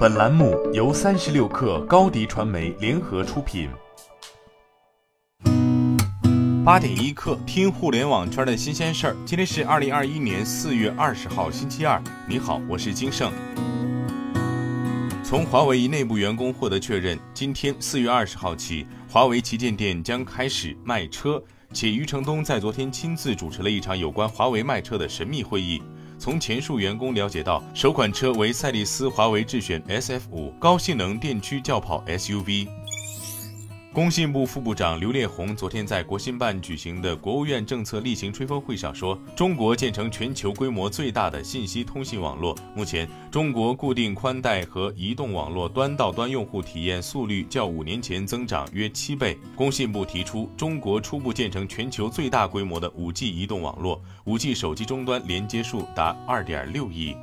本栏目由三十六氪高低传媒联合出品。八点一刻，听互联网圈的新鲜事儿。今天是二零二一年四月二十号，星期二。你好，我是金盛。从华为一内部员工获得确认，今天四月二十号起，华为旗舰店将开始卖车，且余承东在昨天亲自主持了一场有关华为卖车的神秘会议。从前述员工了解到，首款车为赛力斯华为智选 SF 五高性能电驱轿跑 SUV。工信部副部长刘烈宏昨天在国新办举行的国务院政策例行吹风会上说，中国建成全球规模最大的信息通信网络。目前，中国固定宽带和移动网络端到端用户体验速率较五年前增长约七倍。工信部提出，中国初步建成全球最大规模的 5G 移动网络，5G 手机终端连接数达2.6亿。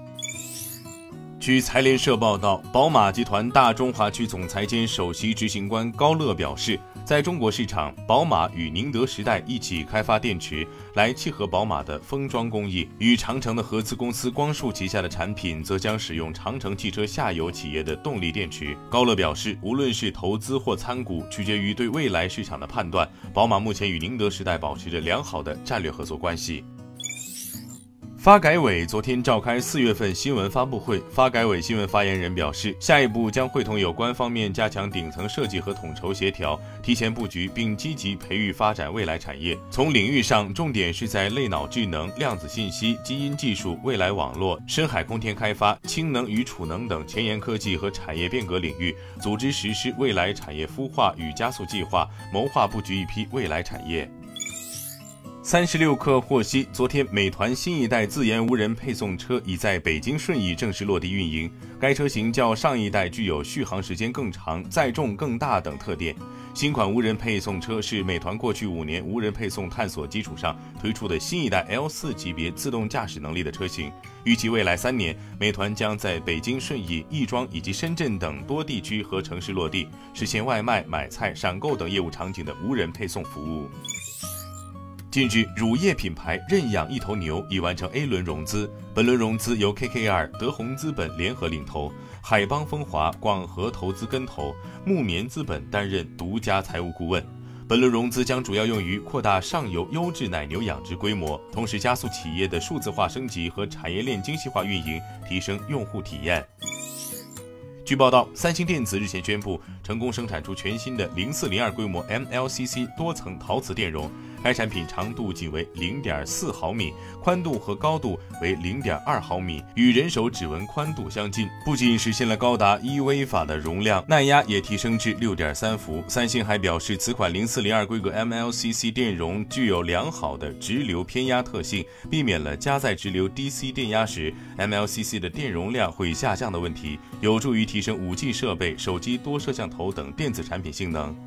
据财联社报道，宝马集团大中华区总裁兼首席执行官高乐表示，在中国市场，宝马与宁德时代一起开发电池，来契合宝马的封装工艺。与长城的合资公司光束旗下的产品，则将使用长城汽车下游企业的动力电池。高乐表示，无论是投资或参股，取决于对未来市场的判断。宝马目前与宁德时代保持着良好的战略合作关系。发改委昨天召开四月份新闻发布会，发改委新闻发言人表示，下一步将会同有关方面加强顶层设计和统筹协调，提前布局并积极培育发展未来产业。从领域上，重点是在类脑智能、量子信息、基因技术、未来网络、深海空天开发、氢能与储能等前沿科技和产业变革领域，组织实施未来产业孵化与加速计划，谋划布局一批未来产业。三十六氪获悉，昨天美团新一代自研无人配送车已在北京顺义正式落地运营。该车型较上一代具有续航时间更长、载重更大等特点。新款无人配送车是美团过去五年无人配送探索基础上推出的新一代 L 四级别自动驾驶能力的车型。预计未来三年，美团将在北京顺义、亦庄以及深圳等多地区和城市落地，实现外卖、买菜、闪购等业务场景的无人配送服务。近日，乳业品牌认养一头牛已完成 A 轮融资，本轮融资由 KKR、德宏资本联合领投，海邦风华、广和投资跟投，木棉资本担任独家财务顾问。本轮融资将主要用于扩大上游优质奶牛养殖规模，同时加速企业的数字化升级和产业链精细化运营，提升用户体验。据报道，三星电子日前宣布成功生产出全新的零四零二规模 MLCC 多层陶瓷电容。该产品长度仅为零点四毫米，宽度和高度为零点二毫米，与人手指纹宽度相近。不仅实现了高达一微法的容量，耐压也提升至六点三伏。三星还表示，此款零四零二规格 MLCC 电容具有良好的直流偏压特性，避免了加载直流 DC 电压时 MLCC 的电容量会下降的问题，有助于提升 5G 设备、手机多摄像头等电子产品性能。